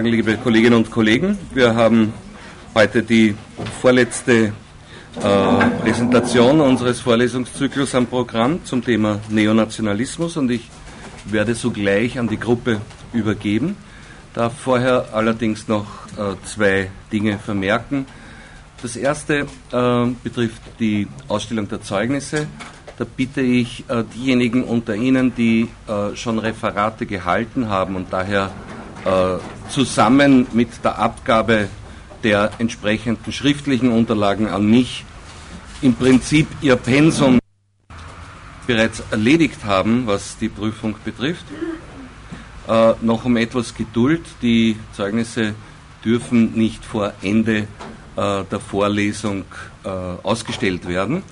Liebe Kolleginnen und Kollegen, wir haben heute die vorletzte äh, Präsentation unseres Vorlesungszyklus am Programm zum Thema Neonationalismus und ich werde sogleich an die Gruppe übergeben, darf vorher allerdings noch äh, zwei Dinge vermerken. Das erste äh, betrifft die Ausstellung der Zeugnisse. Da bitte ich äh, diejenigen unter Ihnen, die äh, schon Referate gehalten haben und daher zusammen mit der Abgabe der entsprechenden schriftlichen Unterlagen an mich im Prinzip ihr Pensum bereits erledigt haben, was die Prüfung betrifft. Äh, noch um etwas Geduld. Die Zeugnisse dürfen nicht vor Ende äh, der Vorlesung äh, ausgestellt werden.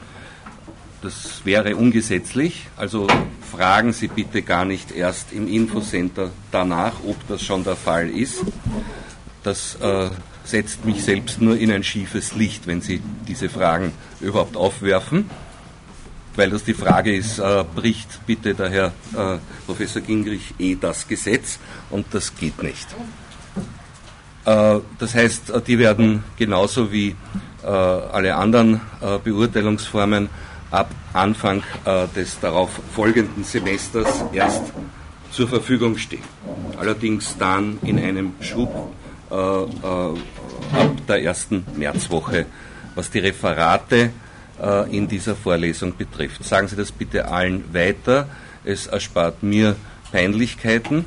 Das wäre ungesetzlich. Also fragen Sie bitte gar nicht erst im Infocenter danach, ob das schon der Fall ist. Das äh, setzt mich selbst nur in ein schiefes Licht, wenn Sie diese Fragen überhaupt aufwerfen. Weil das die Frage ist, äh, bricht bitte der Herr äh, Professor Gingrich eh das Gesetz und das geht nicht. Äh, das heißt, äh, die werden genauso wie äh, alle anderen Beurteilungsformen ab Anfang des darauf folgenden Semesters erst zur Verfügung stehen. Allerdings dann in einem Schub ab der ersten Märzwoche, was die Referate äh, in dieser Vorlesung betrifft. Sagen Sie das bitte allen weiter. Es erspart mir Peinlichkeiten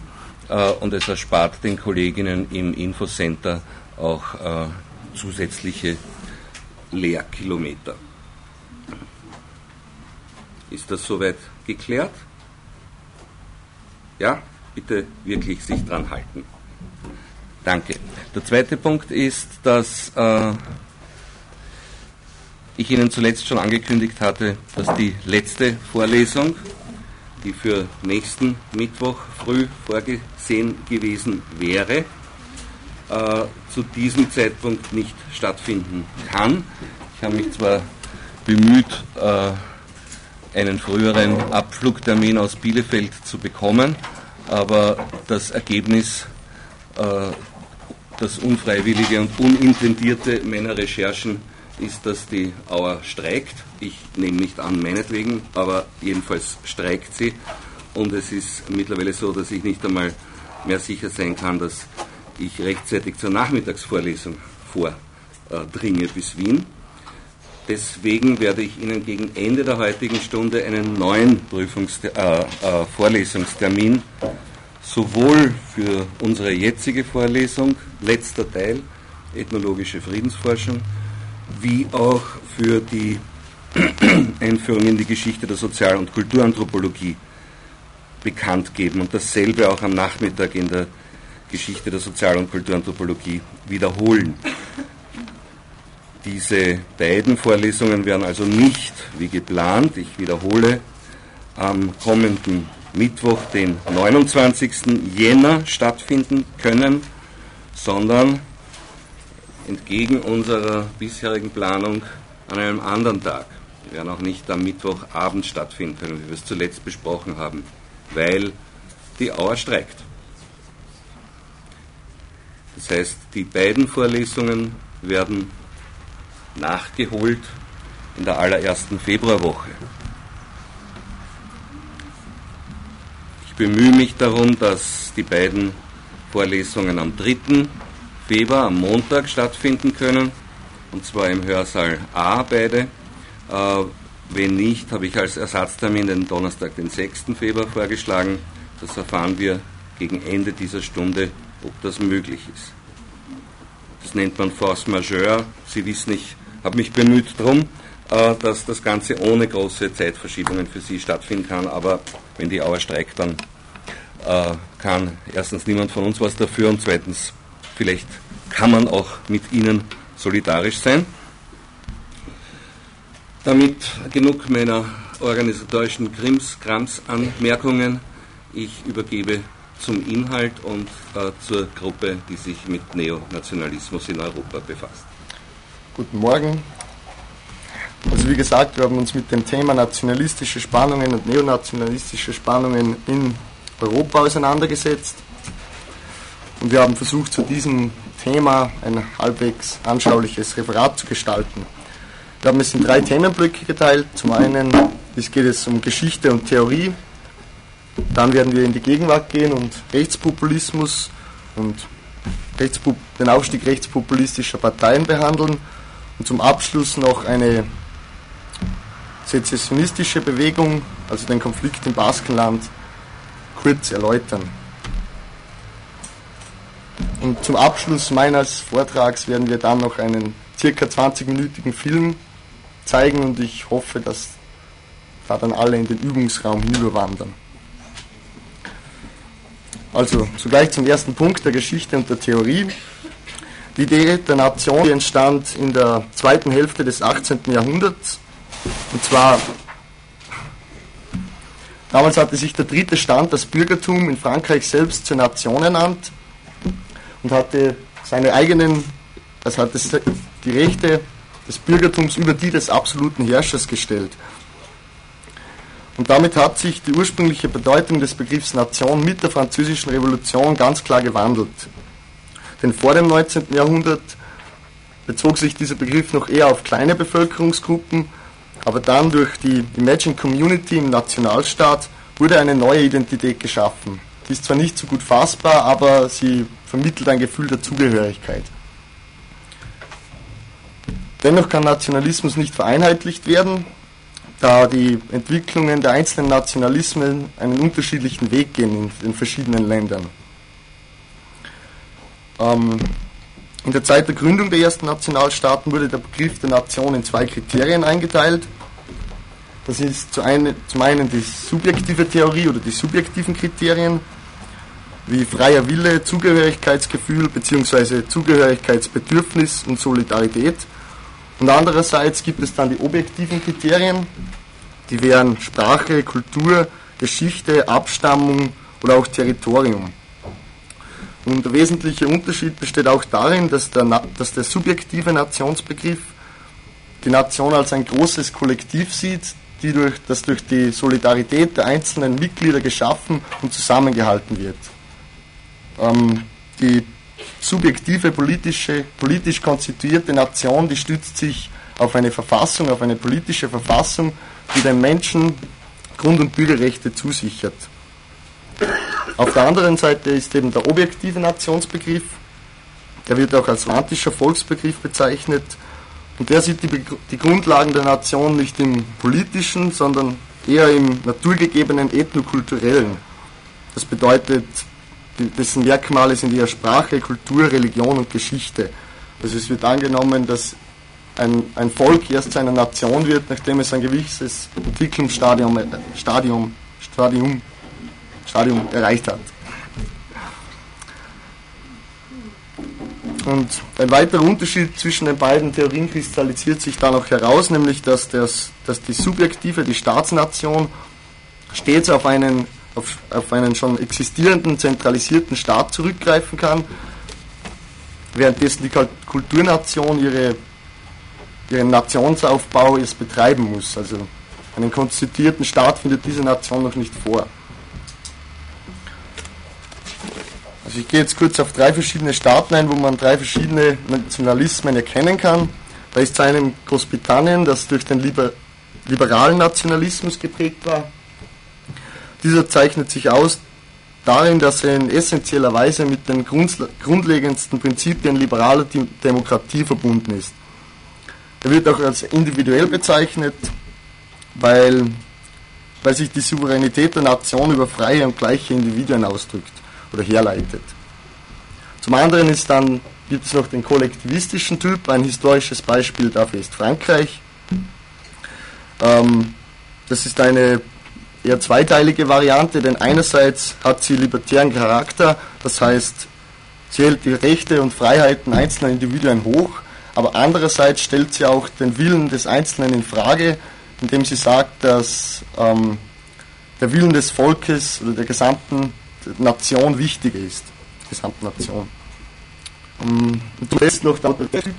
äh, und es erspart den Kolleginnen im Infocenter auch äh, zusätzliche Lehrkilometer. Ist das soweit geklärt? Ja, bitte wirklich sich dran halten. Danke. Der zweite Punkt ist, dass äh, ich Ihnen zuletzt schon angekündigt hatte, dass die letzte Vorlesung, die für nächsten Mittwoch früh vorgesehen gewesen wäre, äh, zu diesem Zeitpunkt nicht stattfinden kann. Ich habe mich zwar bemüht, äh, einen früheren Abflugtermin aus Bielefeld zu bekommen, aber das Ergebnis äh, das unfreiwillige und unintendierte meiner Recherchen ist, dass die Auer streikt. Ich nehme nicht an, meinetwegen, aber jedenfalls streikt sie. Und es ist mittlerweile so, dass ich nicht einmal mehr sicher sein kann, dass ich rechtzeitig zur Nachmittagsvorlesung vordringe bis Wien. Deswegen werde ich Ihnen gegen Ende der heutigen Stunde einen neuen Prüfungster äh, äh, Vorlesungstermin sowohl für unsere jetzige Vorlesung, letzter Teil, ethnologische Friedensforschung, wie auch für die Einführung in die Geschichte der Sozial- und Kulturanthropologie bekannt geben und dasselbe auch am Nachmittag in der Geschichte der Sozial- und Kulturanthropologie wiederholen. Diese beiden Vorlesungen werden also nicht, wie geplant, ich wiederhole, am kommenden Mittwoch, den 29. Jänner stattfinden können, sondern entgegen unserer bisherigen Planung an einem anderen Tag. Wir werden auch nicht am Mittwochabend stattfinden können, wie wir es zuletzt besprochen haben, weil die Auer streikt. Das heißt, die beiden Vorlesungen werden nachgeholt in der allerersten Februarwoche. Ich bemühe mich darum, dass die beiden Vorlesungen am 3. Februar, am Montag stattfinden können, und zwar im Hörsaal A beide. Äh, wenn nicht, habe ich als Ersatztermin den Donnerstag, den 6. Februar vorgeschlagen. Das erfahren wir gegen Ende dieser Stunde, ob das möglich ist. Das nennt man Force Majeure. Sie wissen, ich habe mich bemüht darum, äh, dass das Ganze ohne große Zeitverschiebungen für Sie stattfinden kann. Aber wenn die Auer streikt, dann äh, kann erstens niemand von uns was dafür und zweitens vielleicht kann man auch mit Ihnen solidarisch sein. Damit genug meiner organisatorischen Krims-Krams-Anmerkungen. Ich übergebe zum Inhalt und äh, zur Gruppe, die sich mit Neonationalismus in Europa befasst. Guten Morgen. Also wie gesagt, wir haben uns mit dem Thema nationalistische Spannungen und neonationalistische Spannungen in Europa auseinandergesetzt. und wir haben versucht, zu diesem Thema ein halbwegs anschauliches Referat zu gestalten. Wir haben es in drei Themenblöcke geteilt. Zum einen geht es um Geschichte und Theorie. Dann werden wir in die Gegenwart gehen und Rechtspopulismus und den Aufstieg rechtspopulistischer Parteien behandeln. Und zum Abschluss noch eine sezessionistische Bewegung, also den Konflikt im Baskenland, kurz erläutern. Und zum Abschluss meines Vortrags werden wir dann noch einen circa 20-minütigen Film zeigen und ich hoffe, dass da dann alle in den Übungsraum hinüberwandern. Also zugleich zum ersten Punkt der Geschichte und der Theorie. Die Idee der Nation entstand in der zweiten Hälfte des 18. Jahrhunderts. Und zwar, damals hatte sich der dritte Stand, das Bürgertum, in Frankreich selbst zur Nation ernannt und hatte seine eigenen, also hatte die Rechte des Bürgertums über die des absoluten Herrschers gestellt. Und damit hat sich die ursprüngliche Bedeutung des Begriffs Nation mit der Französischen Revolution ganz klar gewandelt. Denn vor dem 19. Jahrhundert bezog sich dieser Begriff noch eher auf kleine Bevölkerungsgruppen, aber dann durch die Imagine Community im Nationalstaat wurde eine neue Identität geschaffen. Die ist zwar nicht so gut fassbar, aber sie vermittelt ein Gefühl der Zugehörigkeit. Dennoch kann Nationalismus nicht vereinheitlicht werden, da die Entwicklungen der einzelnen Nationalismen einen unterschiedlichen Weg gehen in den verschiedenen Ländern. Ähm, in der Zeit der Gründung der ersten Nationalstaaten wurde der Begriff der Nation in zwei Kriterien eingeteilt. Das ist zum einen die subjektive Theorie oder die subjektiven Kriterien, wie freier Wille, Zugehörigkeitsgefühl bzw. Zugehörigkeitsbedürfnis und Solidarität. Und andererseits gibt es dann die objektiven Kriterien, die wären Sprache, Kultur, Geschichte, Abstammung oder auch Territorium. Und der wesentliche Unterschied besteht auch darin, dass der, dass der subjektive Nationsbegriff die Nation als ein großes Kollektiv sieht, die durch, das durch die Solidarität der einzelnen Mitglieder geschaffen und zusammengehalten wird. Ähm, die subjektive politische, politisch konstituierte Nation, die stützt sich auf eine Verfassung, auf eine politische Verfassung, die den Menschen Grund- und Bürgerrechte zusichert. Auf der anderen Seite ist eben der objektive Nationsbegriff, der wird auch als romantischer Volksbegriff bezeichnet, und der sieht die, die Grundlagen der Nation nicht im politischen, sondern eher im naturgegebenen, ethnokulturellen. Das bedeutet, dessen Merkmale sind eher Sprache, Kultur, Religion und Geschichte. Also es wird angenommen, dass ein, ein Volk erst zu einer Nation wird, nachdem es ein gewisses Entwicklungsstadium Stadium, Stadium, Stadium erreicht hat. Und ein weiterer Unterschied zwischen den beiden Theorien kristallisiert sich dann auch heraus, nämlich dass, das, dass die subjektive, die Staatsnation, stets auf einen auf, auf einen schon existierenden zentralisierten Staat zurückgreifen kann, währenddessen die Kulturnation ihre, ihren Nationsaufbau erst betreiben muss. Also einen konstituierten Staat findet diese Nation noch nicht vor. Also ich gehe jetzt kurz auf drei verschiedene Staaten ein, wo man drei verschiedene Nationalismen erkennen kann. Da ist zu einem Großbritannien, das durch den liber liberalen Nationalismus geprägt war, dieser zeichnet sich aus darin, dass er in essentieller Weise mit den grundlegendsten Prinzipien liberaler Demokratie verbunden ist. Er wird auch als individuell bezeichnet, weil, weil sich die Souveränität der Nation über freie und gleiche Individuen ausdrückt oder herleitet. Zum anderen ist dann, gibt es noch den kollektivistischen Typ, ein historisches Beispiel dafür ist Frankreich. Ähm, das ist eine eher zweiteilige Variante, denn einerseits hat sie libertären Charakter, das heißt, sie hält die Rechte und Freiheiten einzelner Individuen hoch, aber andererseits stellt sie auch den Willen des Einzelnen in Frage, indem sie sagt, dass ähm, der Willen des Volkes oder der gesamten Nation wichtiger ist. Gesamten Nation. Ähm, und zuletzt noch der Typ.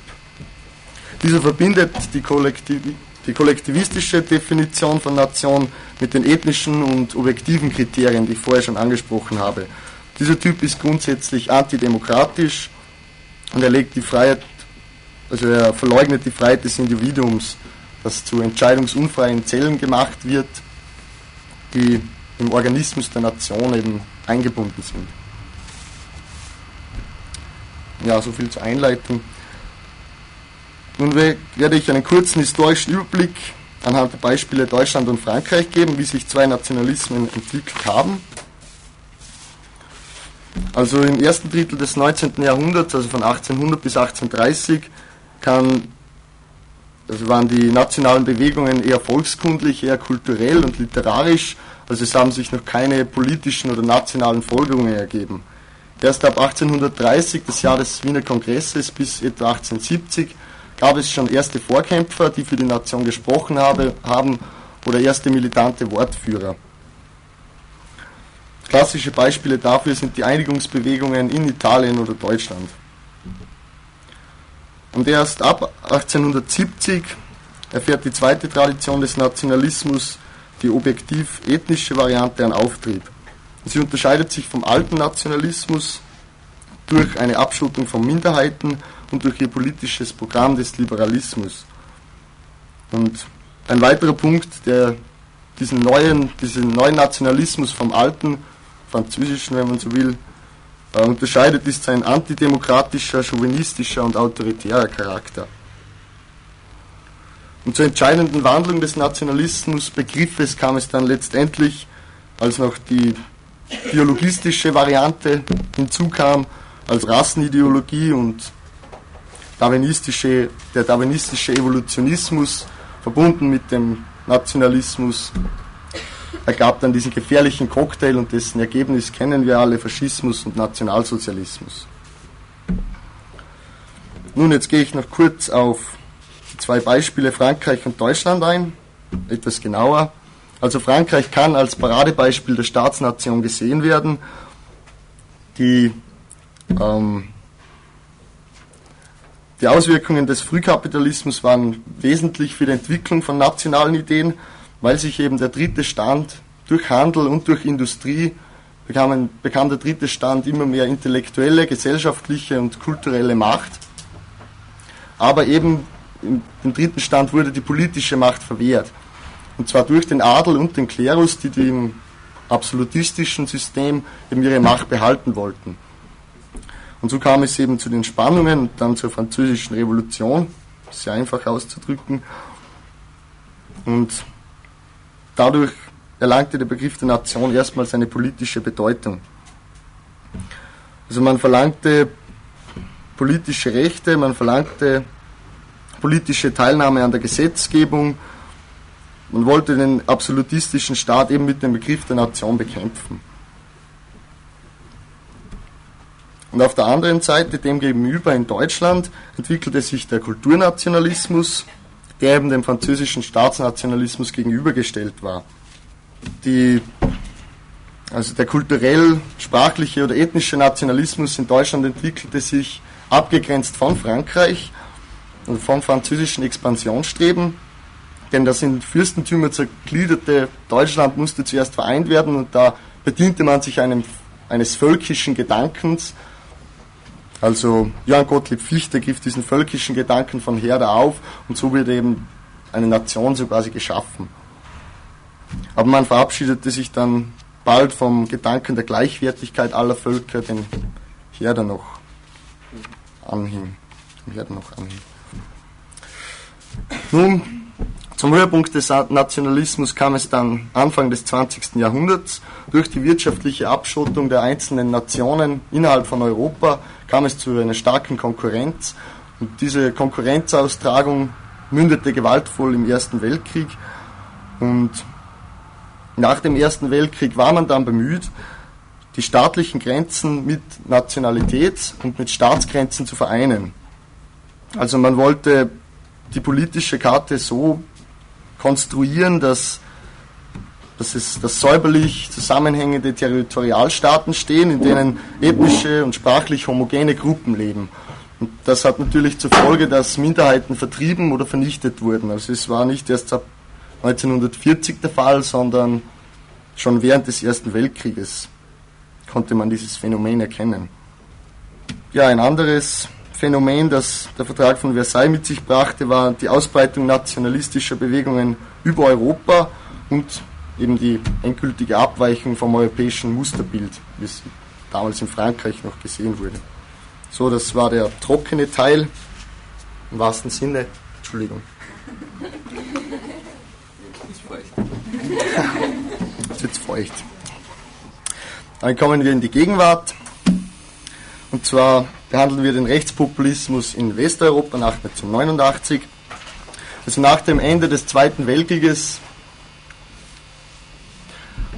Dieser verbindet die Kollektivität die kollektivistische Definition von Nation mit den ethnischen und objektiven Kriterien, die ich vorher schon angesprochen habe. Dieser Typ ist grundsätzlich antidemokratisch und er legt die Freiheit, also er verleugnet die Freiheit des Individuums, das zu entscheidungsunfreien Zellen gemacht wird, die im Organismus der Nation eben eingebunden sind. Ja, so viel zur Einleitung. Nun werde ich einen kurzen historischen Überblick anhand der Beispiele Deutschland und Frankreich geben, wie sich zwei Nationalismen entwickelt haben. Also im ersten Drittel des 19. Jahrhunderts, also von 1800 bis 1830, kann, also waren die nationalen Bewegungen eher volkskundlich, eher kulturell und literarisch, also es haben sich noch keine politischen oder nationalen Folgerungen ergeben. Erst ab 1830, das Jahr des Wiener Kongresses, bis etwa 1870 gab es schon erste Vorkämpfer, die für die Nation gesprochen habe, haben oder erste militante Wortführer. Klassische Beispiele dafür sind die Einigungsbewegungen in Italien oder Deutschland. Und erst ab 1870 erfährt die zweite Tradition des Nationalismus die objektiv ethnische Variante an Auftrieb. Sie unterscheidet sich vom alten Nationalismus durch eine Abschottung von Minderheiten und durch ihr politisches Programm des Liberalismus. Und ein weiterer Punkt, der diesen neuen, diesen neuen Nationalismus vom alten, französischen, wenn man so will, äh, unterscheidet, ist sein antidemokratischer, chauvinistischer und autoritärer Charakter. Und zur entscheidenden Wandlung des Nationalismusbegriffes kam es dann letztendlich, als noch die biologistische Variante hinzukam, als Rassenideologie und darwinistische, der darwinistische Evolutionismus verbunden mit dem Nationalismus ergab dann diesen gefährlichen Cocktail und dessen Ergebnis kennen wir alle, Faschismus und Nationalsozialismus. Nun, jetzt gehe ich noch kurz auf zwei Beispiele Frankreich und Deutschland ein, etwas genauer. Also Frankreich kann als Paradebeispiel der Staatsnation gesehen werden, die ähm, die Auswirkungen des Frühkapitalismus waren wesentlich für die Entwicklung von nationalen Ideen, weil sich eben der dritte Stand durch Handel und durch Industrie bekam, bekam der dritte Stand immer mehr intellektuelle, gesellschaftliche und kulturelle Macht. Aber eben im dritten Stand wurde die politische Macht verwehrt. Und zwar durch den Adel und den Klerus, die im absolutistischen System eben ihre Macht behalten wollten. Und so kam es eben zu den Spannungen und dann zur französischen Revolution, sehr einfach auszudrücken. Und dadurch erlangte der Begriff der Nation erstmals eine politische Bedeutung. Also man verlangte politische Rechte, man verlangte politische Teilnahme an der Gesetzgebung, man wollte den absolutistischen Staat eben mit dem Begriff der Nation bekämpfen. Und auf der anderen Seite, dem gegenüber in Deutschland, entwickelte sich der Kulturnationalismus, der eben dem französischen Staatsnationalismus gegenübergestellt war. Die, also der kulturell, sprachliche oder ethnische Nationalismus in Deutschland entwickelte sich abgegrenzt von Frankreich vom französischen Expansionsstreben, denn das in Fürstentümer zergliederte Deutschland musste zuerst vereint werden und da bediente man sich einem, eines völkischen Gedankens, also Johann Gottlieb Fichte griff diesen völkischen Gedanken von Herder auf und so wird eben eine Nation so quasi geschaffen. Aber man verabschiedete sich dann bald vom Gedanken der Gleichwertigkeit aller Völker, den Herder noch anhing. Herder noch anhing. Nun, zum Höhepunkt des Nationalismus kam es dann Anfang des 20. Jahrhunderts. Durch die wirtschaftliche Abschottung der einzelnen Nationen innerhalb von Europa kam es zu einer starken Konkurrenz. Und diese Konkurrenzaustragung mündete gewaltvoll im Ersten Weltkrieg. Und nach dem Ersten Weltkrieg war man dann bemüht, die staatlichen Grenzen mit Nationalität und mit Staatsgrenzen zu vereinen. Also man wollte die politische Karte so konstruieren, dass, dass, es, dass säuberlich zusammenhängende Territorialstaaten stehen, in denen ethnische und sprachlich homogene Gruppen leben. Und das hat natürlich zur Folge, dass Minderheiten vertrieben oder vernichtet wurden. Also es war nicht erst ab 1940 der Fall, sondern schon während des Ersten Weltkrieges. konnte man dieses Phänomen erkennen. Ja, ein anderes Phänomen, das der Vertrag von Versailles mit sich brachte, war die Ausbreitung nationalistischer Bewegungen über Europa und eben die endgültige Abweichung vom europäischen Musterbild, wie es damals in Frankreich noch gesehen wurde. So, das war der trockene Teil, im wahrsten Sinne. Entschuldigung. Ist feucht. Jetzt wird feucht. Dann kommen wir in die Gegenwart. Und zwar behandeln wir den Rechtspopulismus in Westeuropa nach 1989. Also nach dem Ende des Zweiten Weltkrieges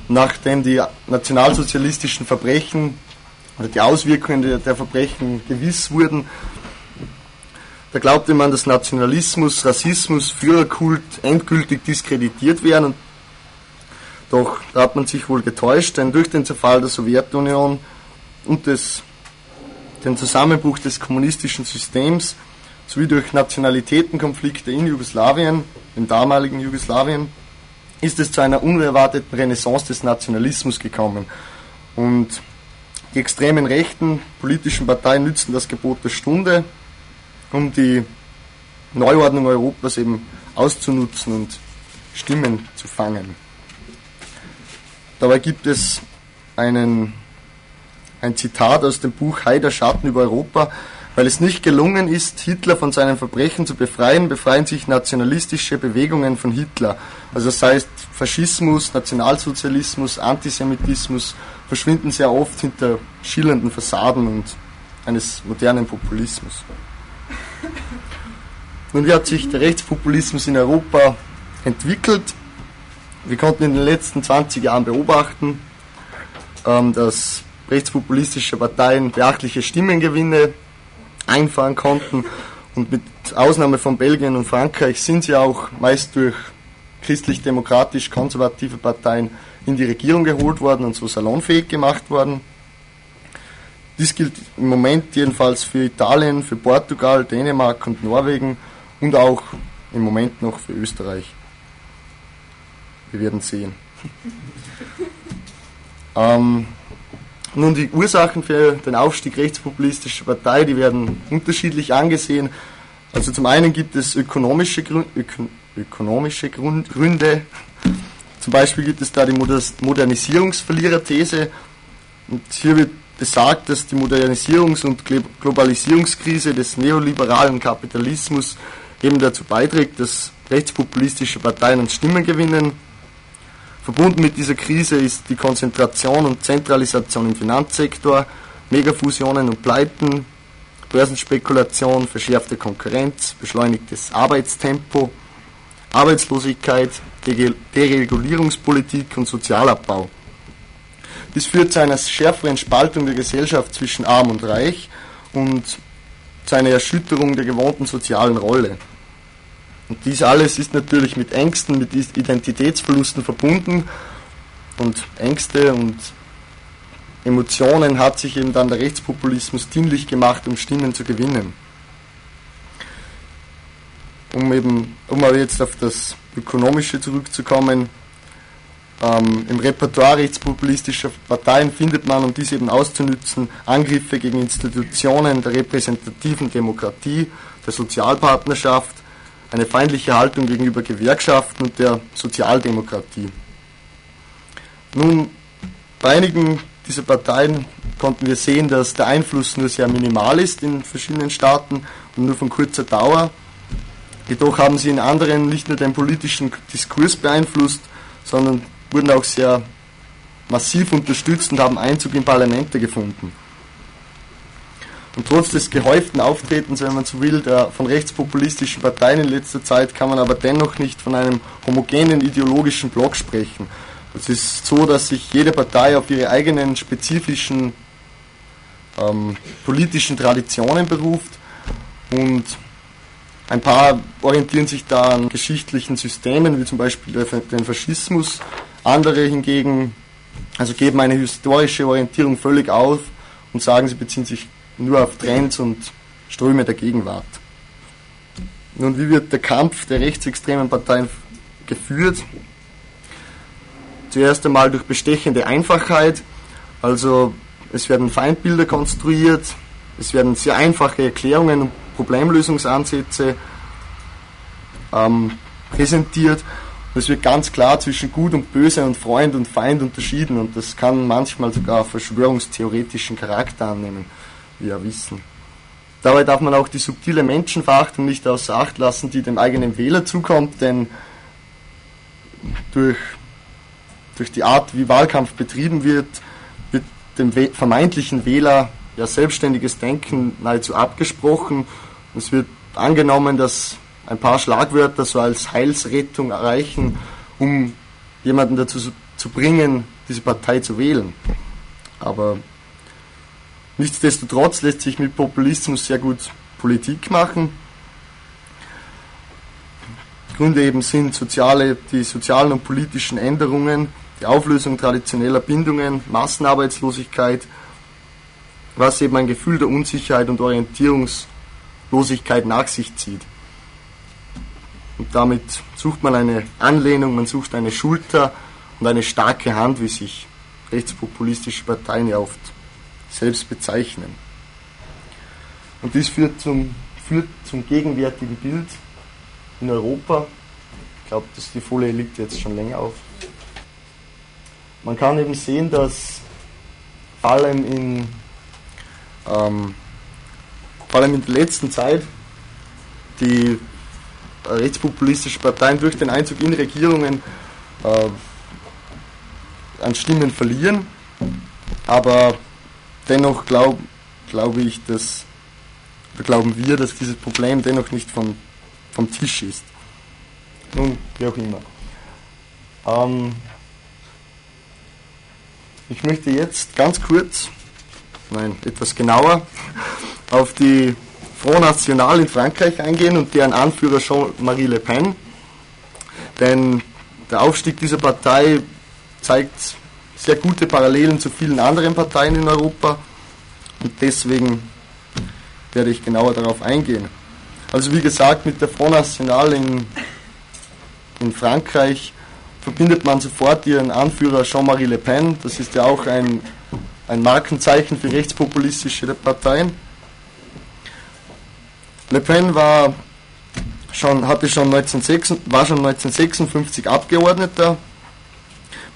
nachdem die nationalsozialistischen Verbrechen oder die Auswirkungen der, Verbrechen gewiss wurden, da glaubte man, dass Nationalismus, Rassismus, Führerkult endgültig diskreditiert werden. Doch da hat man sich wohl getäuscht, denn durch den Zerfall der Sowjetunion und des, den Zusammenbruch des kommunistischen Systems sowie durch Nationalitätenkonflikte in Jugoslawien, im damaligen Jugoslawien, ist es zu einer unerwarteten Renaissance des Nationalismus gekommen. Und die extremen rechten politischen Parteien nützen das Gebot der Stunde, um die Neuordnung Europas eben auszunutzen und Stimmen zu fangen. Dabei gibt es einen, ein Zitat aus dem Buch Heider Schatten über Europa, weil es nicht gelungen ist, Hitler von seinen Verbrechen zu befreien, befreien sich nationalistische Bewegungen von Hitler. Also das heißt, Faschismus, Nationalsozialismus, Antisemitismus verschwinden sehr oft hinter schillernden Fassaden und eines modernen Populismus. Nun, wie hat sich der Rechtspopulismus in Europa entwickelt? Wir konnten in den letzten 20 Jahren beobachten, ähm, dass rechtspopulistische Parteien beachtliche Stimmengewinne einfahren konnten. Und mit Ausnahme von Belgien und Frankreich sind sie auch meist durch christlich-demokratisch-konservative Parteien in die Regierung geholt worden und so salonfähig gemacht worden. Dies gilt im Moment jedenfalls für Italien, für Portugal, Dänemark und Norwegen und auch im Moment noch für Österreich. Wir werden sehen. ähm, nun, die Ursachen für den Aufstieg rechtspopulistischer Partei, die werden unterschiedlich angesehen. Also zum einen gibt es ökonomische, Gründe, öko, ökonomische Gründe. Zum Beispiel gibt es da die Modernisierungsverliererthese. Und hier wird besagt, dass die Modernisierungs- und Globalisierungskrise des neoliberalen Kapitalismus eben dazu beiträgt, dass rechtspopulistische Parteien an Stimmen gewinnen Verbunden mit dieser Krise ist die Konzentration und Zentralisation im Finanzsektor, Megafusionen und Pleiten, Börsenspekulation, verschärfte Konkurrenz, beschleunigtes Arbeitstempo, Arbeitslosigkeit, Deregulierungspolitik und Sozialabbau. Dies führt zu einer schärferen Spaltung der Gesellschaft zwischen Arm und Reich und zu einer Erschütterung der gewohnten sozialen Rolle. Und dies alles ist natürlich mit Ängsten, mit Identitätsverlusten verbunden. Und Ängste und Emotionen hat sich eben dann der Rechtspopulismus dienlich gemacht, um Stimmen zu gewinnen. Um eben, um aber jetzt auf das Ökonomische zurückzukommen, ähm, im Repertoire rechtspopulistischer Parteien findet man, um dies eben auszunützen, Angriffe gegen Institutionen der repräsentativen Demokratie, der Sozialpartnerschaft, eine feindliche Haltung gegenüber Gewerkschaften und der Sozialdemokratie. Nun, bei einigen dieser Parteien konnten wir sehen, dass der Einfluss nur sehr minimal ist in verschiedenen Staaten und nur von kurzer Dauer. Jedoch haben sie in anderen nicht nur den politischen Diskurs beeinflusst, sondern wurden auch sehr massiv unterstützt und haben Einzug in Parlamente gefunden. Und trotz des gehäuften Auftretens, wenn man so will, der, von rechtspopulistischen Parteien in letzter Zeit kann man aber dennoch nicht von einem homogenen ideologischen Block sprechen. Es ist so, dass sich jede Partei auf ihre eigenen spezifischen ähm, politischen Traditionen beruft und ein paar orientieren sich da an geschichtlichen Systemen, wie zum Beispiel den Faschismus. Andere hingegen also geben eine historische Orientierung völlig auf und sagen, sie beziehen sich nur auf Trends und Ströme der Gegenwart. Nun, wie wird der Kampf der rechtsextremen Parteien geführt? Zuerst einmal durch bestechende Einfachheit Also es werden Feindbilder konstruiert, es werden sehr einfache Erklärungen und Problemlösungsansätze ähm, präsentiert. Es wird ganz klar zwischen Gut und Böse und Freund und Feind unterschieden und das kann manchmal sogar verschwörungstheoretischen Charakter annehmen, wir wissen. Dabei darf man auch die subtile Menschenverachtung nicht außer Acht lassen, die dem eigenen Wähler zukommt, denn durch, durch die Art, wie Wahlkampf betrieben wird, wird dem vermeintlichen Wähler ja selbstständiges Denken nahezu abgesprochen. Es wird angenommen, dass ein paar Schlagwörter so als Heilsrettung erreichen, um jemanden dazu zu bringen, diese Partei zu wählen. Aber nichtsdestotrotz lässt sich mit Populismus sehr gut Politik machen. Gründe eben sind soziale, die sozialen und politischen Änderungen, die Auflösung traditioneller Bindungen, Massenarbeitslosigkeit, was eben ein Gefühl der Unsicherheit und Orientierungslosigkeit nach sich zieht. Und damit sucht man eine Anlehnung, man sucht eine Schulter und eine starke Hand, wie sich rechtspopulistische Parteien ja oft selbst bezeichnen. Und dies führt zum, führt zum gegenwärtigen Bild in Europa. Ich glaube, dass die Folie liegt jetzt schon länger auf. Man kann eben sehen, dass vor allem in, ähm, vor allem in der letzten Zeit die rechtspopulistische Parteien durch den Einzug in Regierungen äh, an Stimmen verlieren. Aber dennoch glaube glaub ich, dass, oder glauben wir, dass dieses Problem dennoch nicht vom, vom Tisch ist. Nun, wie auch immer. Ähm, ich möchte jetzt ganz kurz, nein, etwas genauer, auf die Front National in Frankreich eingehen und deren Anführer Jean-Marie Le Pen. Denn der Aufstieg dieser Partei zeigt sehr gute Parallelen zu vielen anderen Parteien in Europa und deswegen werde ich genauer darauf eingehen. Also wie gesagt, mit der Front National in, in Frankreich verbindet man sofort ihren Anführer Jean-Marie Le Pen. Das ist ja auch ein, ein Markenzeichen für rechtspopulistische Parteien. Le Pen war schon, hatte schon 1956, war schon 1956 Abgeordneter,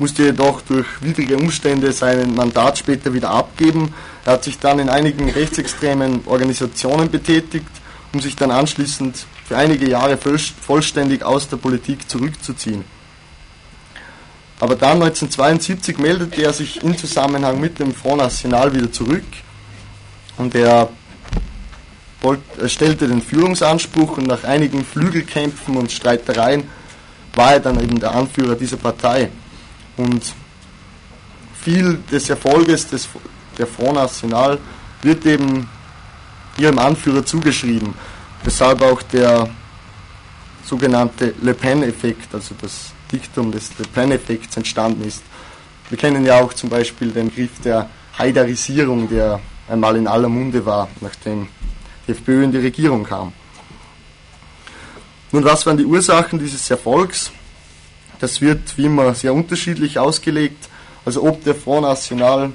musste jedoch durch widrige Umstände sein Mandat später wieder abgeben. Er hat sich dann in einigen rechtsextremen Organisationen betätigt, um sich dann anschließend für einige Jahre vollständig aus der Politik zurückzuziehen. Aber dann 1972 meldete er sich in Zusammenhang mit dem Front National wieder zurück und er er stellte den Führungsanspruch und nach einigen Flügelkämpfen und Streitereien war er dann eben der Anführer dieser Partei. Und viel des Erfolges des, der Front National wird eben ihrem Anführer zugeschrieben, weshalb auch der sogenannte Le Pen-Effekt, also das Diktum des Le Pen-Effekts entstanden ist. Wir kennen ja auch zum Beispiel den Begriff der Haidarisierung, der einmal in aller Munde war, nachdem die FPÖ in die Regierung kam. Nun, was waren die Ursachen dieses Erfolgs? Das wird wie immer sehr unterschiedlich ausgelegt. Also ob der Front National,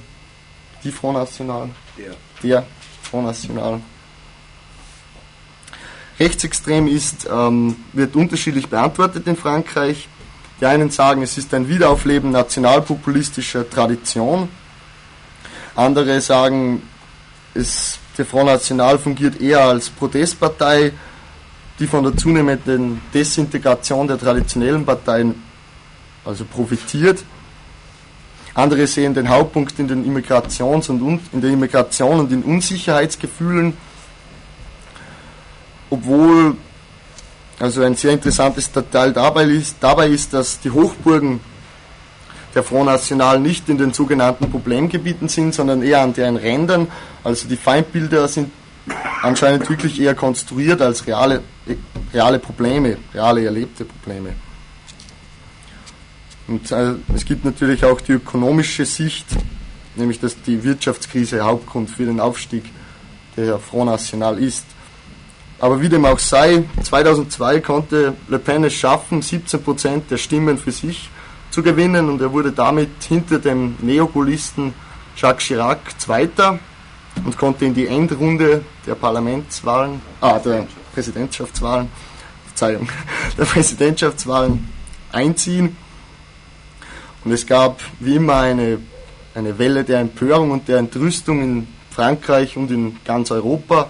die Front National, der, der Front National rechtsextrem ist, ähm, wird unterschiedlich beantwortet in Frankreich. Die einen sagen, es ist ein Wiederaufleben nationalpopulistischer Tradition. Andere sagen, es der Front National fungiert eher als Protestpartei, die von der zunehmenden Desintegration der traditionellen Parteien also profitiert. Andere sehen den Hauptpunkt in den Immigrations- und in der Immigration und in Unsicherheitsgefühlen, obwohl also ein sehr interessantes Detail dabei ist, dabei ist, dass die Hochburgen der Front National nicht in den sogenannten Problemgebieten sind, sondern eher an deren Rändern. Also die Feindbilder sind anscheinend wirklich eher konstruiert als reale, reale Probleme, reale erlebte Probleme. Und äh, es gibt natürlich auch die ökonomische Sicht, nämlich dass die Wirtschaftskrise Hauptgrund für den Aufstieg der Front National ist. Aber wie dem auch sei, 2002 konnte Le Pen es schaffen, 17% der Stimmen für sich zu gewinnen und er wurde damit hinter dem Neogulisten Jacques Chirac Zweiter und konnte in die Endrunde der Parlamentswahlen, ah, der Präsidentschaftswahlen, Verzeihung, der Präsidentschaftswahlen einziehen. Und es gab wie immer eine, eine Welle der Empörung und der Entrüstung in Frankreich und in ganz Europa.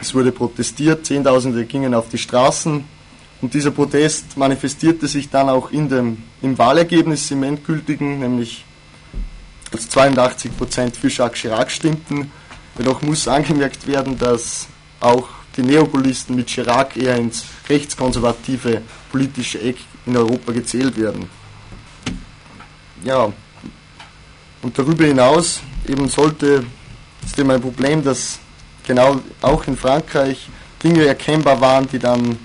Es wurde protestiert, Zehntausende gingen auf die Straßen und dieser Protest manifestierte sich dann auch in dem, im Wahlergebnis im endgültigen, nämlich dass 82 Prozent für Jacques Chirac stimmten. Jedoch muss angemerkt werden, dass auch die Neopopulisten mit Chirac eher ins rechtskonservative politische Eck in Europa gezählt werden. Ja, und darüber hinaus eben sollte, ist eben ein Problem, dass genau auch in Frankreich Dinge erkennbar waren, die dann,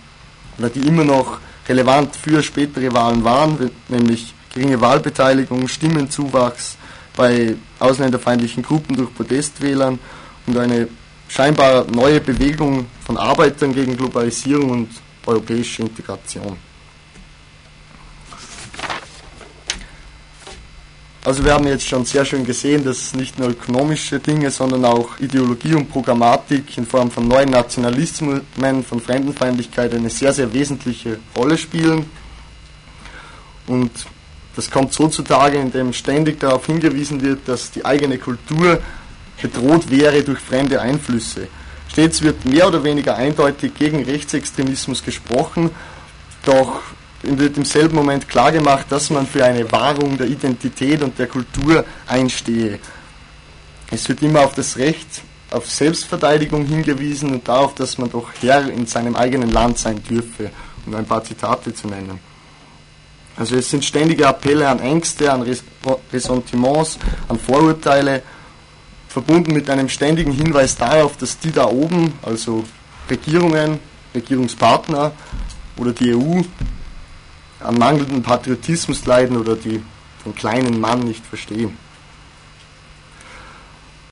oder die immer noch relevant für spätere Wahlen waren, nämlich geringe Wahlbeteiligung, Stimmenzuwachs bei ausländerfeindlichen Gruppen durch Protestwählern und eine scheinbar neue Bewegung von Arbeitern gegen Globalisierung und europäische Integration. Also wir haben jetzt schon sehr schön gesehen, dass nicht nur ökonomische Dinge, sondern auch Ideologie und Programmatik in Form von neuen Nationalismen, von Fremdenfeindlichkeit eine sehr, sehr wesentliche Rolle spielen. Und das kommt so zutage, indem ständig darauf hingewiesen wird, dass die eigene Kultur bedroht wäre durch fremde Einflüsse. Stets wird mehr oder weniger eindeutig gegen Rechtsextremismus gesprochen, doch wird im selben Moment klargemacht, dass man für eine Wahrung der Identität und der Kultur einstehe. Es wird immer auf das Recht auf Selbstverteidigung hingewiesen und darauf, dass man doch Herr in seinem eigenen Land sein dürfe, um ein paar Zitate zu nennen. Also es sind ständige Appelle an Ängste, an Ressentiments, an Vorurteile, verbunden mit einem ständigen Hinweis darauf, dass die da oben, also Regierungen, Regierungspartner oder die EU, an mangelndem Patriotismus leiden oder die den kleinen Mann nicht verstehen.